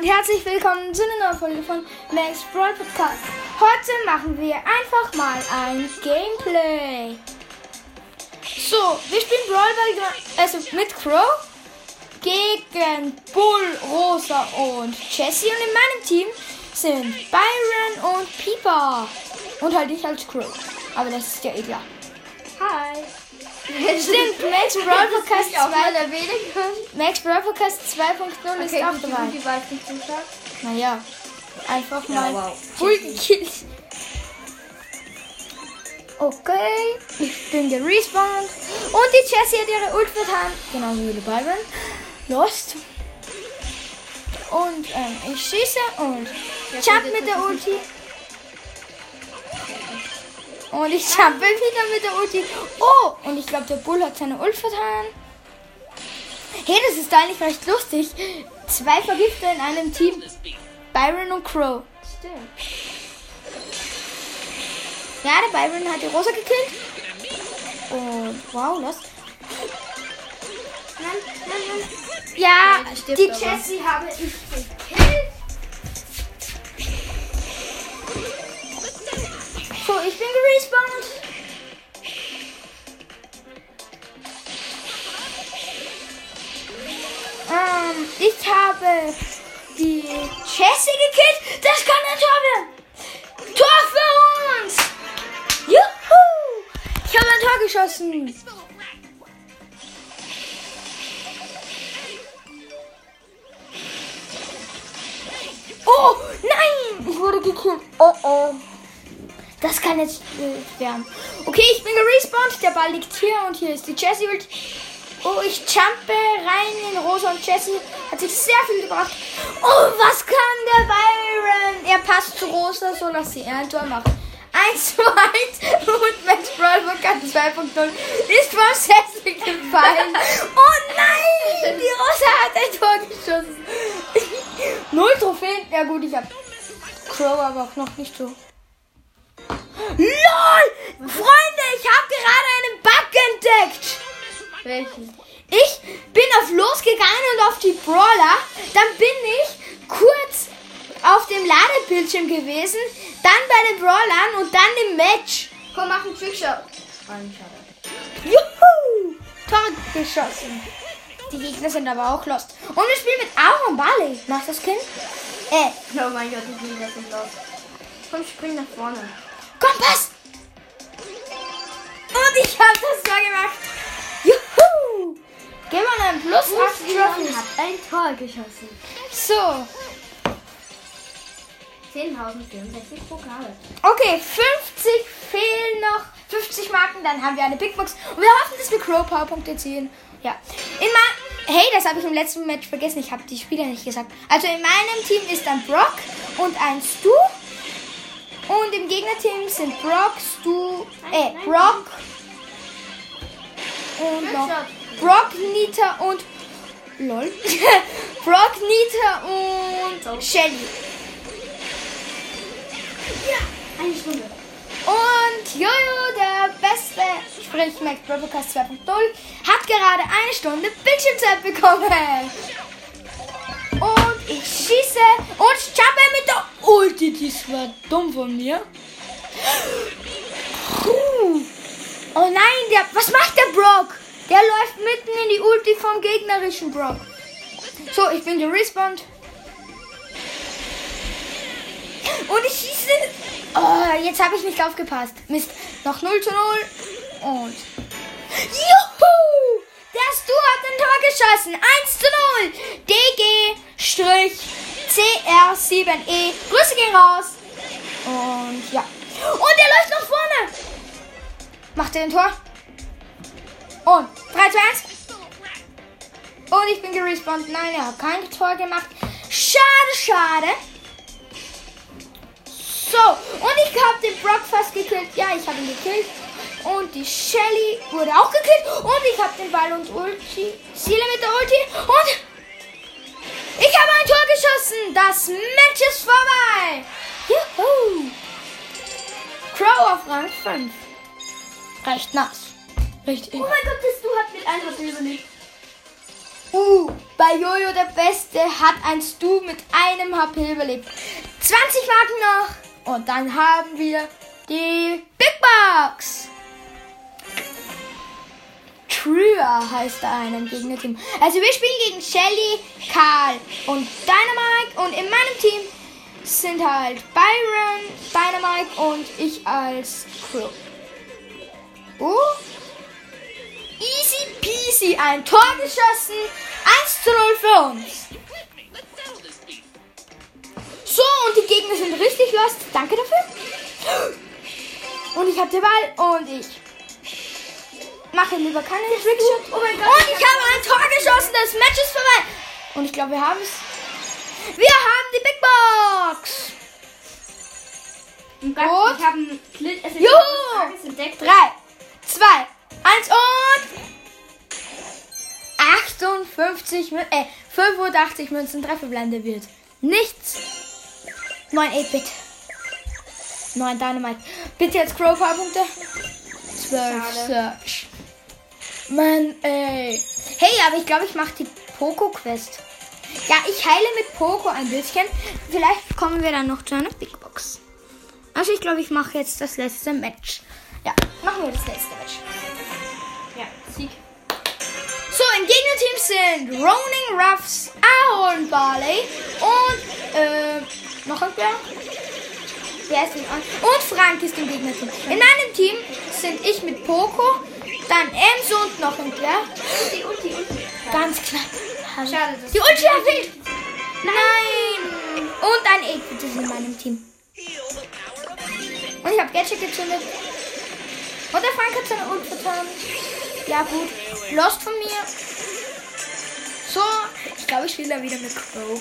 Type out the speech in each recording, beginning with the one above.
und herzlich willkommen zu einer neuen Folge von Max Brawl Podcast. Heute machen wir einfach mal ein Gameplay. So, wir spielen Brawl Ball, also mit Crow gegen Bull, Rosa und Jessie. Und in meinem Team sind Byron und Pieper. Und halt ich als Crow. Aber das ist ja klar. Hi. Stimmt, Max Brawl Podcast Ich auch 2. mal erwähnen können. Max Brawl Podcast 2.0 ist Okay, auch gut, dabei. die nicht zuschaut. Naja, einfach Ja, mal wow. Bull gekillt. Okay, ich bin gerespawnt. Und die Jessie hat ihre Ult vertan. Genau wie die Byron. Lost. Und ähm, ich schieße und jump mit der Ulti. Und ich jumpe wieder mit der Ulti. Oh, und ich glaube, der Bull hat seine Ult vertan. Hey, das ist eigentlich recht lustig. Zwei Vergifter in einem Team. Byron und Crow. Stimmt. Ja, der Byron hat die Rosa gekillt. Und wow, los. Nein, nein, nein. Ja, die. Jessie habe ich gekillt. Ich bin gerespawnt. Ähm, ich habe die Jessie gekillt. Das kann ein Tor werden. Tor für uns. Juhu. Ich habe ein Tor geschossen. Oh, nein! Ich wurde gekillt. Oh, oh. Das kann jetzt äh, werden. Okay, ich bin gerespawnt. Der Ball liegt hier und hier ist die Jessie. Ult. Oh, ich jumpe rein in Rosa und Jessie. Hat sich sehr viel gebracht. Oh, was kann der Byron? Er passt zu Rosa, so dass sie ein Tor macht. 1 zu 1 und Max Brawl Podcast 2.0 ist vom Sessel gefallen. Oh nein! Die Rosa hat ein Tor geschossen. Null Trophäen. Ja gut, ich hab Crow aber auch noch nicht so. LOL! Freunde, ich habe gerade einen Bug entdeckt. Welchen? Ich bin auf losgegangen und auf die Brawler. Dann bin ich kurz auf dem Ladebildschirm gewesen. Dann bei den Brawlern und dann im Match. Komm, mach einen Trickshot. Juhu! Tor geschossen. Die Gegner sind aber auch lost. Und wir spielen mit Aaron Barley. Machst du das Kind? Äh, Oh mein Gott, ich bin das nicht los. Komm, spring nach vorne. Kompass! Und ich hab das Tor gemacht. Juhu! Geh mal einen Plus 8 Trophies. hat ein Tor geschossen. So, 10.064 Pokale. okay, 50 fehlen noch. 50 Marken, dann haben wir eine Big Box. Und wir hoffen, dass wir Crow Powerpunkte ziehen. Ja. In hey, das habe ich im letzten Match vergessen. Ich habe die Spieler nicht gesagt. Also in meinem Team ist ein Brock und ein Stu. Und im Gegnerteam sind Brock, Stu, äh, Brock und noch Brock, Nita und lol. Brock, Nita und Shelly. Eine Stunde. Und Jojo, der beste, sprich Max Broadcast 2.0, hat gerade eine Stunde Bildschirmzeit bekommen. Und ich schieße und jumpe mit der Ulti. Das war dumm von mir. Puh. Oh nein, der, was macht der Brock? Der läuft mitten in die Ulti vom gegnerischen Brock. So, ich bin gerespawnt. Und ich schieße. Oh, jetzt habe ich nicht aufgepasst. Mist. Noch 0 zu 0. Und. Juhu! Der Stu hat ein Tor geschossen. 1 zu 0. DG-CR7E. Grüße gehen raus. Und ja. Und er läuft nach vorne. Macht er ein Tor? Und 3 zu 1. Und ich bin gerespawnt. Nein, er hat kein Tor gemacht. Schade, schade. So, und ich habe den Brock fast gekillt. Ja, ich habe ihn gekillt. Und die Shelly wurde auch gekillt. Und ich habe den Ball und Ulti. Ziele mit der Ulti. Und Tor geschossen. Das Match ist vorbei. Juhu. Crow auf Rang 5. Recht nass. Recht Oh mein Gott, das du hat mit einem HP überlebt. Uh, bei Jojo der Beste hat ein Stu mit einem HP überlebt. 20 Marken noch. Und dann haben wir die Big Box. Trüer heißt da ein Gegnerteam. Also wir spielen gegen Shelly, Karl und Dynamite. Und in meinem Team sind halt Byron, Dynamite und ich als Crow. Oh. Easy peasy, ein Tor geschossen. 1 zu 0 für uns. So, und die Gegner sind richtig lost. Danke dafür. Und ich habe den Ball und ich mache lieber keine Trickshot. Oh mein Gott. Und ich habe ein Tor geschossen. Das Match ist vorbei. Und ich glaube, wir haben es. Wir haben die Big Box. Und Gott, ich habe ein ist Juhu! etwas Tages entdeckt. 3, 2, 1 und 58, Mün- äh, 85 Münzen Trefferblende wird. Nichts. 9 8-Bit. 9 Dynamite. Bitte jetzt Crow paar Punkte. 12 Schade. Search. Mann, ey. Hey, aber ich glaube, ich mache die Poco-Quest. Ja, ich heile mit Poco ein bisschen. Vielleicht kommen wir dann noch zu einer Big Box. Also ich glaube, ich mache jetzt das letzte Match. Ja, machen wir das letzte Match. Ja, Sieg. So, im Gegnerteam sind Roning Ruffs, Ahorn Barley und äh, noch ein wer? Wer ist denn? Und Frank ist im Gegnerteam. In meinem Team sind ich mit Poco, dann Enzo und noch ein wer? Die Ulti, Ulti. Ganz knapp. Schade, dass Die Ulti erfüllt! Nein! Und ein 8 ist in meinem Team. Und ich habe Gadget gezündet. Und der Frank hat seine Ult vertan. Ja gut. Lost von mir. So, ich glaube, ich spiele da wieder mit Crow.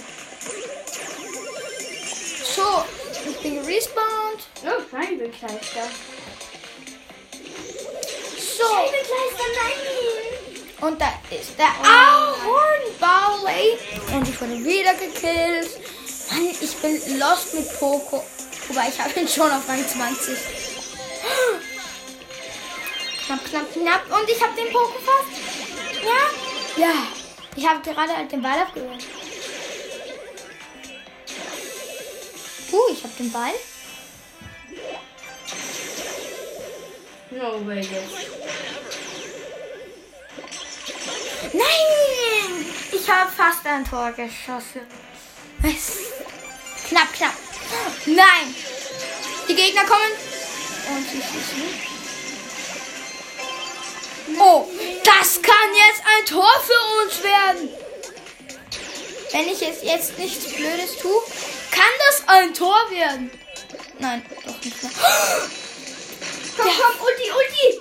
So, ich bin respawned. Oh, Scheibenkleister. So. Scheibenkleister, nein! Und da ist der Ahorn Barley. Und ich wurde wieder gekillt. Mann, ich bin lost mit Poco. Wobei ich habe ihn schon auf Rang 20. Knapp, knapp, knapp. Und ich habe den Poco fast. Ja? Ja. Ich habe gerade halt den Ball abgehört. Uh, ich habe den Ball. No way, jetzt. Nein! Ich habe fast ein Tor geschossen. Es knapp, knapp. Nein! Die Gegner kommen. Und sie schießen. Oh, das kann jetzt ein Tor für uns werden. Wenn ich jetzt, jetzt nichts Blödes tue, kann das ein Tor werden. Nein, doch nicht mehr. Komm, komm, Ulti, Ulti!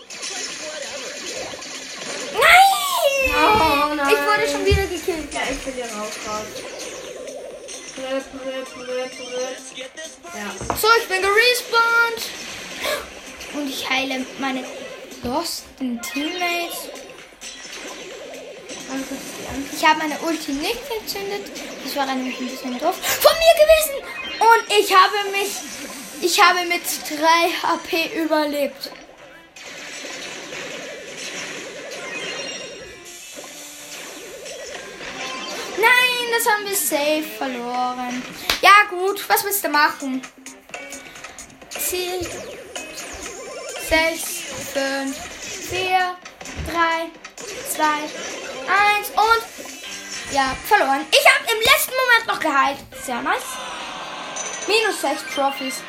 Nein! Oh, nein. Ich wurde schon wieder gekillt. Ja, ich will hier raus. Rip. Ja. So, ich bin gerespawnt. Und ich heile meine losten Teammates. Andere. Ich habe meine Ulti nicht entzündet. Das war nämlich ein bisschen doof. Von mir gewesen. Und ich habe mich. Ich habe mit 3 HP überlebt. Das haben wir safe verloren. Ja gut, was willst du machen? Ziel 6, 5, 4, 3, 2, 1 und ja, verloren. Ich habe im letzten Moment noch geheilt. Sehr nice. Minus 6 Trophies.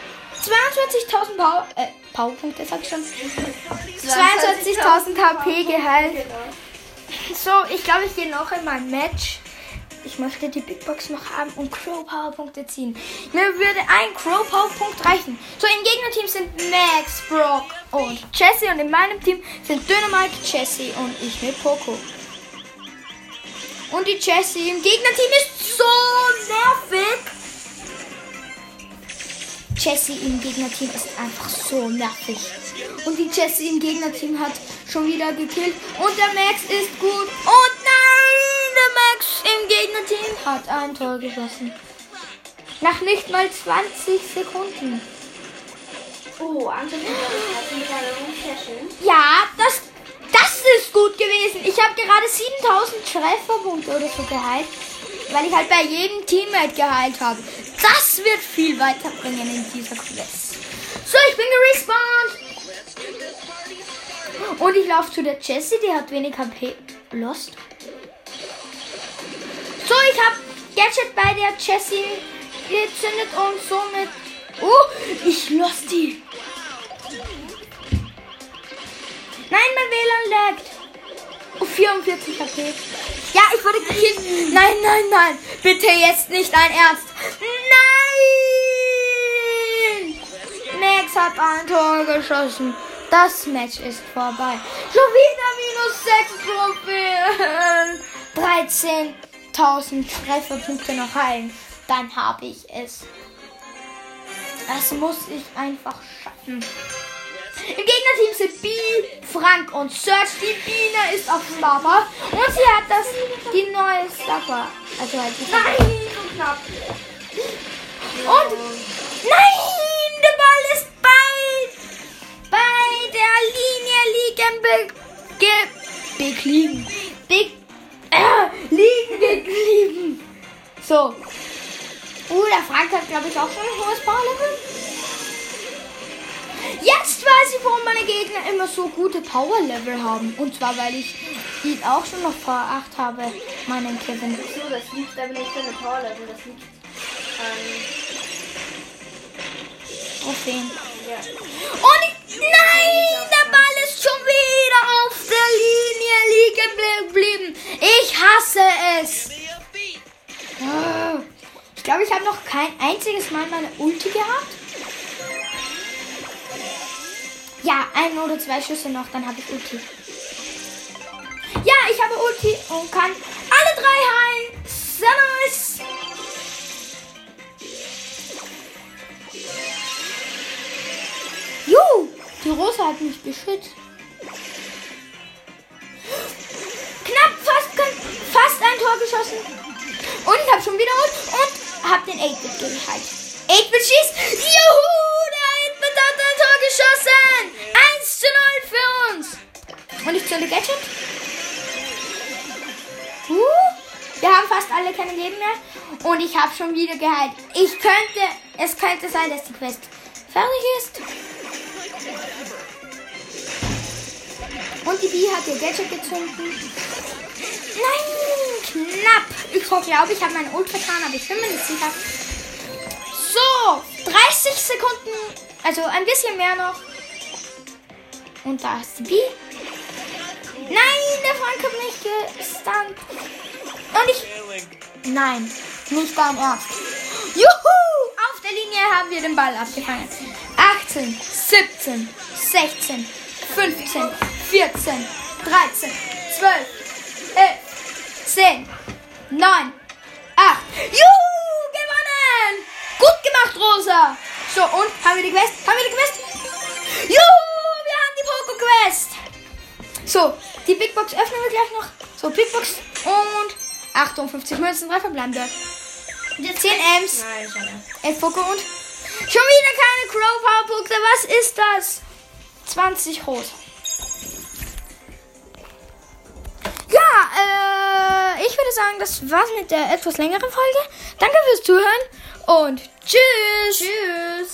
22.000 Power, äh, Powerpunkte, sag ich schon. 22.000 HP geheilt. So, ich glaube, ich gehe noch in mein Match. Ich möchte die Big Box noch haben und Crow Powerpunkte ziehen. Mir würde ein Crow Powerpunkt reichen. So, im Gegnerteam sind Max, Brock und Jesse und in meinem Team sind Dynamite, Jesse und ich mit Poco. Und die Jessie im Gegnerteam ist so nervig. Jessie im Gegnerteam ist einfach so nervig. Und die Jessie im Gegnerteam hat schon wieder gekillt. Und der Max ist gut. Und im Gegnerteam hat ein Tor geschossen. Nach nicht mal 20 Sekunden. Oh, schön. Ja, das, das ist gut gewesen. Ich habe gerade 7000 Trefferpunkte oder so geheilt, weil ich halt bei jedem Teammate geheilt habe. Das wird viel weiterbringen in dieser Quest. So, ich bin gerespawnt. Und ich laufe zu der Jessie, die hat wenig HP. Lost. So, ich habe Gadget bei der Jessie gezündet und somit. Oh, ich lost die. Nein, mein WLAN laggt. Oh, 44 HP. Ja, ich wurde gekillt. Nein, nein, nein. Bitte jetzt nicht ein Ernst. Nein! Max hat ein Tor geschossen. Das Match ist vorbei. Schon wieder minus 6 Trophäen. 13.000 Trefferpunkte noch heilen. Dann habe ich es. Das muss ich einfach schaffen. Im Gegnerteam sind B, Frank und Search. Die Biene ist auf Lava. Und sie hat das, die neue Staffer. Also halt die Nein, so knapp. Und nein, der Ball ist bei, bei der Linie liegen be, ge, beklieben. Be, äh, liegen. So. Uh, der Frank hat, glaube ich, auch schon ein hohes Powerlevel. Jetzt weiß ich, warum meine Gegner immer so gute Power-Level haben. Und zwar, weil ich ihn auch schon noch 8 habe, meinen Kevin. So, das liegt aber nicht an der Power Level, das liegt an. Trophäen. Ja. Und ich, nein, der Ball ist schon wieder auf kein einziges Mal meine Ulti gehabt. Ja, ein oder zwei Schüsse noch, dann habe ich Ulti. Ja, ich habe Ulti und kann alle drei heilen. Nice. Juhu, die Rose hat mich beschützt. Knapp, fast, fast ein Tor geschossen. Und ich habe schon wieder Ult und habe den 8-Bit geheilt. 8-Bit schießt. Juhu, der 8-Bit hat ein Tor geschossen. 1 zu 0 für uns. Und ich zünde Gadget. Uh, wir haben fast alle keine Leben mehr. Und ich habe schon wieder geheilt. Ich könnte, es könnte sein, dass die Quest fertig ist. Und die Bee hat ihr Gadget gezündet. Nein, knapp. Ich glaube, ich habe meinen Ult vertan, aber ich bin mir nicht sicher. So, 30 Sekunden, also ein bisschen mehr noch. Und da ist die Bee. Nein, der Frank hat mich gestunt. Und ich... Nein, nicht dein Ernst. Juhu! Auf der Linie haben wir den Ball abgefangen. 18, 17, 16, 15, 14, 13, 12, 11, 10, 9, 8. Juhu! Gewonnen! Gut gemacht, Rosa! So, und haben wir die Quest? Haben wir die Quest? Juhu! Wir haben die Poco-Quest! So, die Big Box öffnen wir gleich noch. So, Big Box und 58 Münzen, 3 verbleibende. Und jetzt 10 Ms, Nein, schade. 11 Poco und schon wieder keine Crow Power Punkte. Was ist das? 20 rot. Würde sagen, das war's mit der etwas längeren Folge. Danke fürs Zuhören und tschüss. Tschüss.